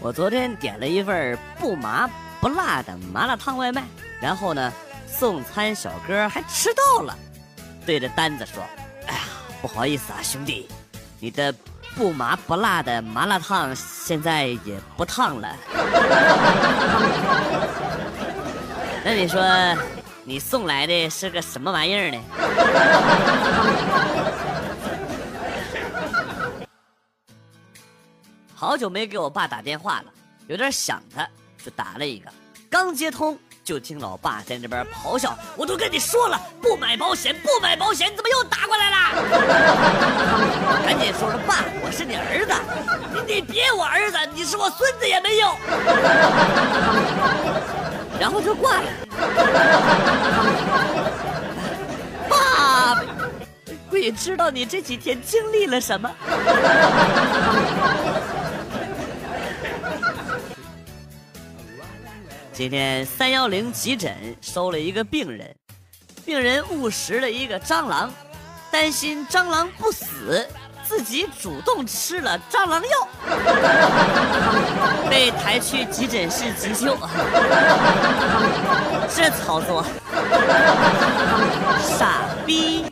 我昨天点了一份不麻不辣的麻辣烫外卖，然后呢，送餐小哥还迟到了，对着单子说：“哎呀，不好意思啊，兄弟，你的不麻不辣的麻辣烫现在也不烫了。”那你说，你送来的是个什么玩意儿呢？好久没给我爸打电话了，有点想他，就打了一个。刚接通，就听老爸在那边咆哮：“我都跟你说了，不买保险，不买保险，怎么又打过来了？” 赶紧说说爸，我是你儿子，你你别我儿子，你是我孙子也没用。然后就挂了。爸，鬼知道你这几天经历了什么。今天三幺零急诊收了一个病人，病人误食了一个蟑螂，担心蟑螂不死，自己主动吃了蟑螂药，被抬去急诊室急救。这操作，傻逼！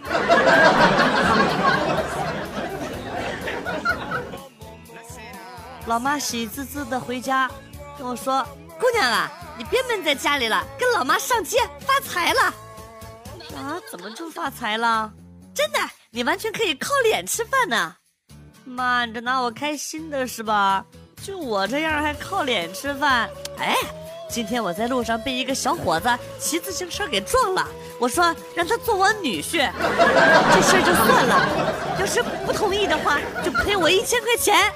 老妈喜滋滋的回家跟我说。姑娘啊，你别闷在家里了，跟老妈上街发财了。啊，怎么就发财了？真的，你完全可以靠脸吃饭呢。妈，你这拿我开心的是吧？就我这样还靠脸吃饭？哎，今天我在路上被一个小伙子骑自行车给撞了，我说让他做我女婿，这事儿就算了。要是不同意的话，就赔我一千块钱。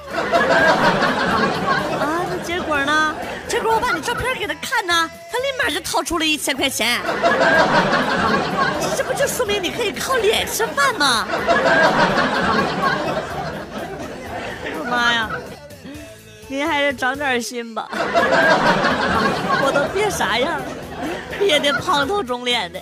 啊，那结果呢？结果我把你照片给他看呢，他立马就掏出了一千块钱。这不就说明你可以靠脸吃饭吗？我妈呀，您还是长点心吧。我都憋啥样了，憋得胖头肿脸的。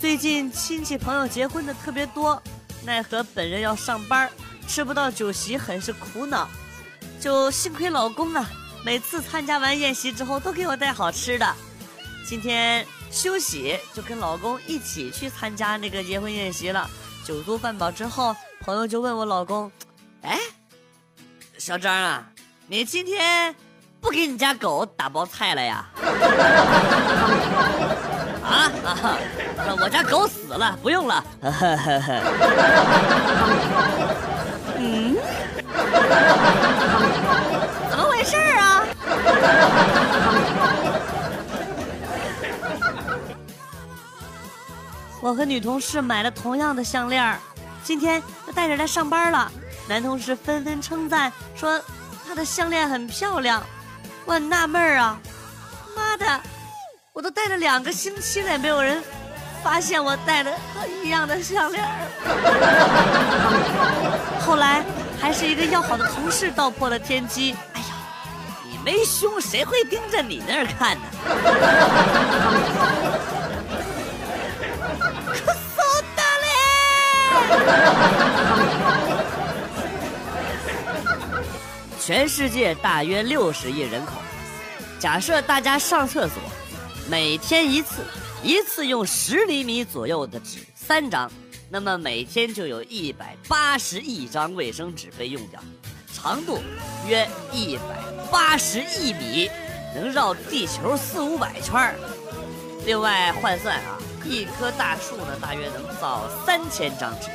最近亲戚朋友结婚的特别多。奈何本人要上班，吃不到酒席，很是苦恼。就幸亏老公啊，每次参加完宴席之后都给我带好吃的。今天休息，就跟老公一起去参加那个结婚宴席了。酒足饭饱之后，朋友就问我老公：“哎，小张啊，你今天不给你家狗打包菜了呀？” 啊啊！我家狗死了，不用了。嗯？怎么回事啊？我和女同事买了同样的项链，今天就带着来上班了。男同事纷纷称赞说她的项链很漂亮。我很纳闷啊，妈的！我都戴了两个星期了，没有人发现我戴了和一样的项链。后来还是一个要好的同事道破了天机。哎呀，你没胸，谁会盯着你那儿看呢？可骚大嘞！全世界大约六十亿人口，假设大家上厕所。每天一次，一次用十厘米左右的纸三张，那么每天就有一百八十亿张卫生纸被用掉，长度约一百八十亿米，能绕地球四五百圈另外换算啊，一棵大树呢大约能造三千张纸，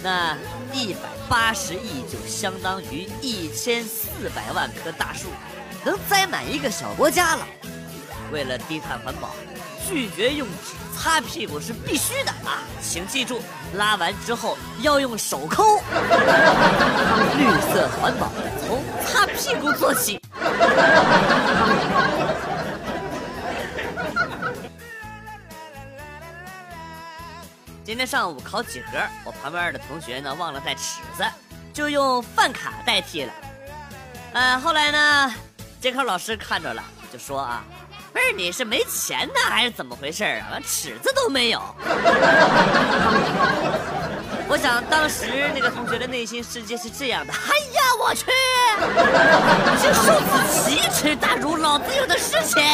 那一百八十亿就相当于一千四百万棵大树，能栽满一个小国家了。为了低碳环保，拒绝用纸擦屁股是必须的啊！请记住，拉完之后要用手抠。绿色环保，从擦屁股做起。今天上午考几何，我旁边的同学呢忘了带尺子，就用饭卡代替了。呃，后来呢，监考老师看着了，就说啊。不是你是没钱呢，还是怎么回事啊？尺子都没有。我想当时那个同学的内心世界是这样的：哎呀，我去，这受此奇耻大辱，老子有的是钱。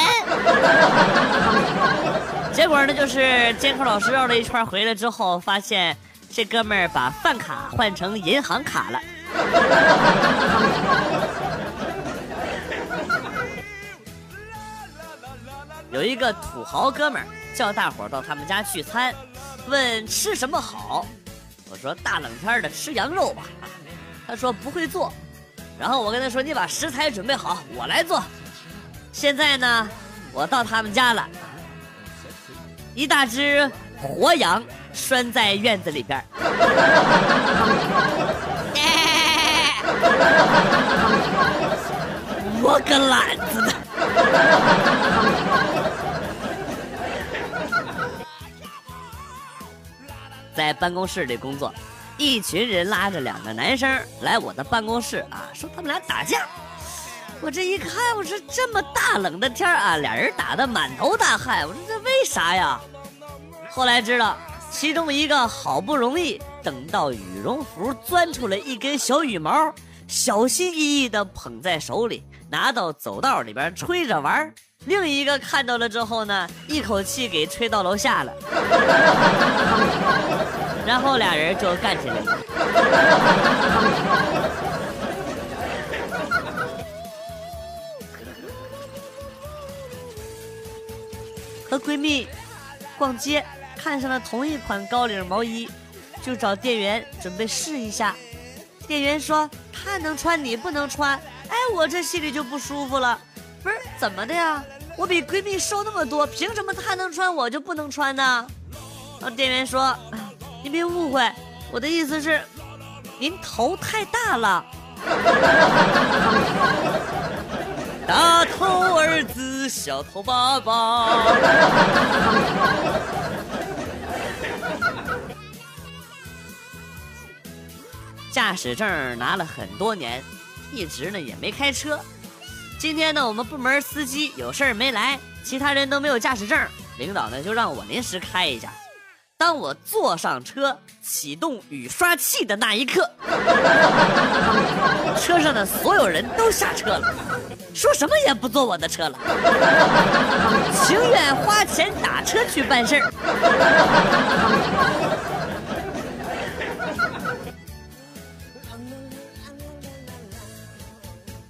结果呢，就是监考老师绕了一圈回来之后，发现这哥们儿把饭卡换成银行卡了。有一个土豪哥们儿叫大伙儿到他们家聚餐，问吃什么好。我说大冷天的吃羊肉吧。他说不会做。然后我跟他说你把食材准备好，我来做。现在呢，我到他们家了，一大只活羊拴在院子里边儿。我个懒子的！在办公室里工作，一群人拉着两个男生来我的办公室啊，说他们俩打架。我这一看，我说这么大冷的天啊，俩人打的满头大汗。我说这为啥呀？后来知道，其中一个好不容易等到羽绒服钻出来一根小羽毛，小心翼翼地捧在手里，拿到走道里边吹着玩另一个看到了之后呢，一口气给吹到楼下了，然后俩人就干起来了。和闺蜜逛街，看上了同一款高领毛衣，就找店员准备试一下。店员说他能穿，你不能穿。哎，我这心里就不舒服了。不是怎么的呀？我比闺蜜瘦那么多，凭什么她能穿我就不能穿呢？然后店员说：“您别误会，我的意思是，您头太大了。”大头儿子，小头爸爸。驾驶证拿了很多年，一直呢也没开车。今天呢，我们部门司机有事儿没来，其他人都没有驾驶证，领导呢就让我临时开一下。当我坐上车，启动雨刷器的那一刻，车上的所有人都下车了，说什么也不坐我的车了，情愿花钱打车去办事儿。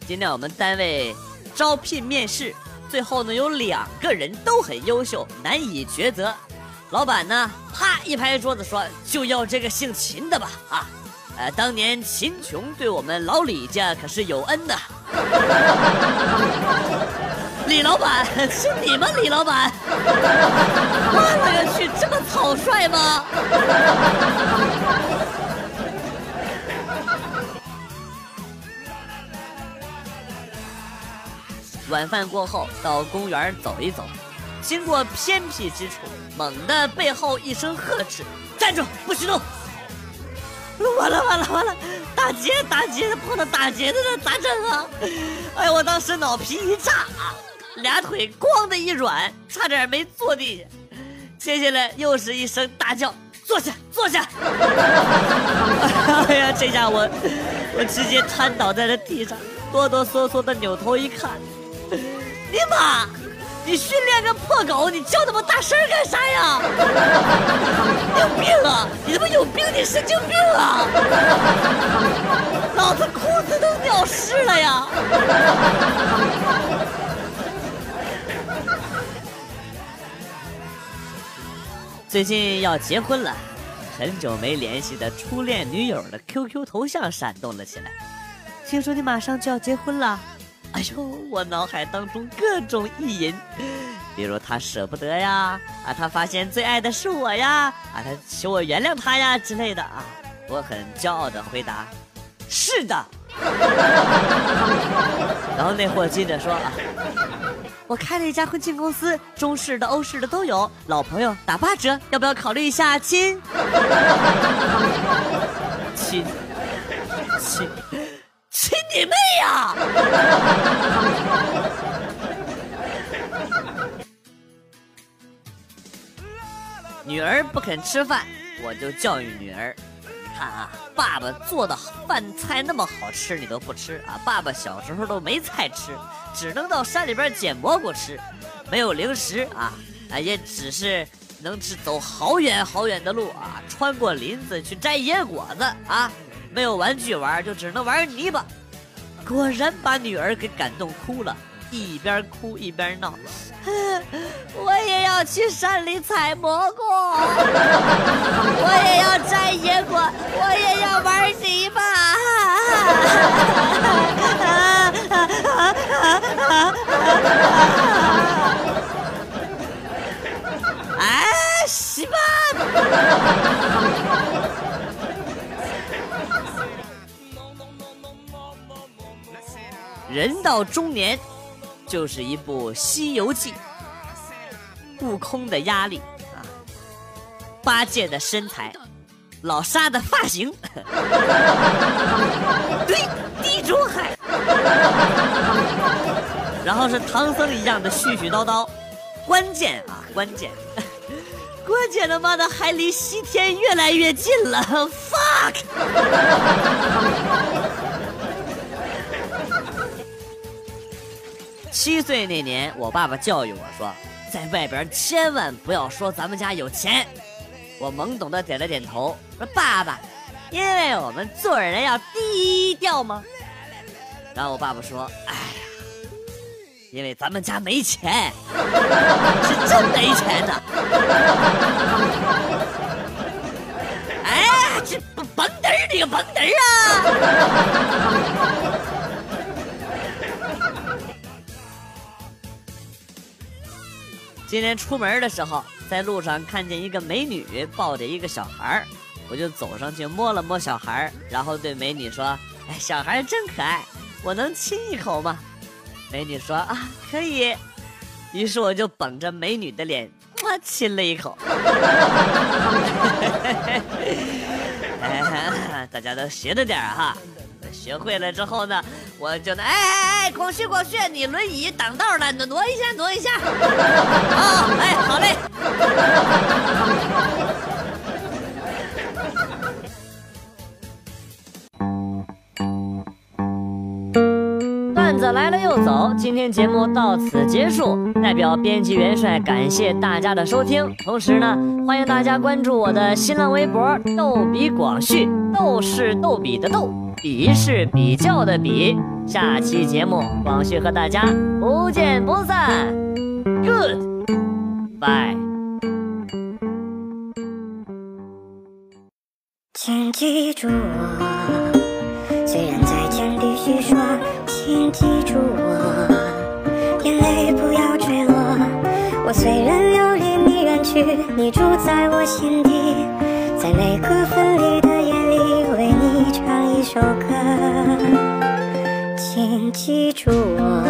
今天我们单位招聘面试，最后呢有两个人都很优秀，难以抉择。老板呢，啪一拍桌子说：“就要这个姓秦的吧！啊，呃，当年秦琼对我们老李家可是有恩的。”李老板是你吗？李老板，我勒个去，这么草率吗？晚饭过后，到公园走一走，经过偏僻之处，猛地背后一声呵斥：“站住，不许动！”完了完了完了，打劫打劫，碰到打劫的了，咋整啊？哎呀，我当时脑皮一炸，俩腿咣的一软，差点没坐地下。接下来又是一声大叫：“坐下，坐下！” 哎呀，这下我我直接瘫倒在了地上，哆哆嗦嗦的扭头一看。你妈！你训练个破狗，你叫那么大声干啥呀？有病啊！你他妈有病！你神经病啊！老子裤子都尿湿了呀！最近要结婚了，很久没联系的初恋女友的 QQ 头像闪动了起来。听说你马上就要结婚了。哎呦，我脑海当中各种意淫，比如他舍不得呀，啊，他发现最爱的是我呀，啊，他求我原谅他呀之类的啊，我很骄傲的回答，是的。然后那货接着说啊，我开了一家婚庆公司，中式的、欧式的都有，老朋友打八折，要不要考虑一下亲？亲，亲。亲你妹呀 女儿不肯吃饭我就教育女儿你看啊爸爸做的饭菜那么好吃你都不吃啊爸爸小时候都没菜吃只能到山里边捡蘑菇吃没有零食啊啊也只是能吃走好远好远的路啊穿过林子去摘野果子啊。没有玩具玩，就只能玩泥巴。果然把女儿给感动哭了，一边哭一边闹。我也要去山里采蘑菇，我也要摘野果，我也要玩泥巴。哎，西吧！人到中年。就是一部《西游记》，悟空的压力啊，八戒的身材，老沙的发型，对，地中海，然后是唐僧一样的絮絮叨叨，关键啊，关键，关键他妈的还离西天越来越近了，fuck。七岁那年，我爸爸教育我说，在外边千万不要说咱们家有钱。我懵懂的点了点头，说：“爸爸，因为我们做人要低调吗？”然后我爸爸说：“哎呀，因为咱们家没钱，是真没钱的。”哎，这蹦嘚儿你个蹦嘚儿啊！今天出门的时候，在路上看见一个美女抱着一个小孩我就走上去摸了摸小孩然后对美女说：“哎，小孩真可爱，我能亲一口吗？”美女说：“啊，可以。”于是我就捧着美女的脸，我亲了一口。大家都学着点哈。学会了之后呢，我就能哎哎哎，广旭广旭，你轮椅挡道了，挪挪一下，挪一下。啊，哎，好嘞。段子来了又走，今天节目到此结束。代表编辑元帅感谢大家的收听，同时呢，欢迎大家关注我的新浪微博“逗比广旭”，逗是逗比的逗。比是比较的比，下期节目广旭和大家不见不散，Good，bye。请记住我，虽然再见必须说，请记住我，眼泪不要坠落。我虽然要离你远去，你住在我心底，在每个分首歌，请记住我。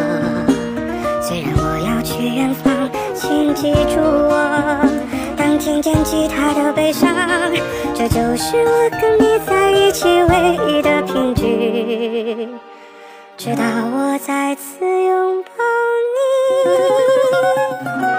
虽然我要去远方，请记住我。当听见吉他的悲伤，这就是我跟你在一起唯一的凭据。直到我再次拥抱你。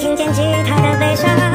听见吉他的悲伤。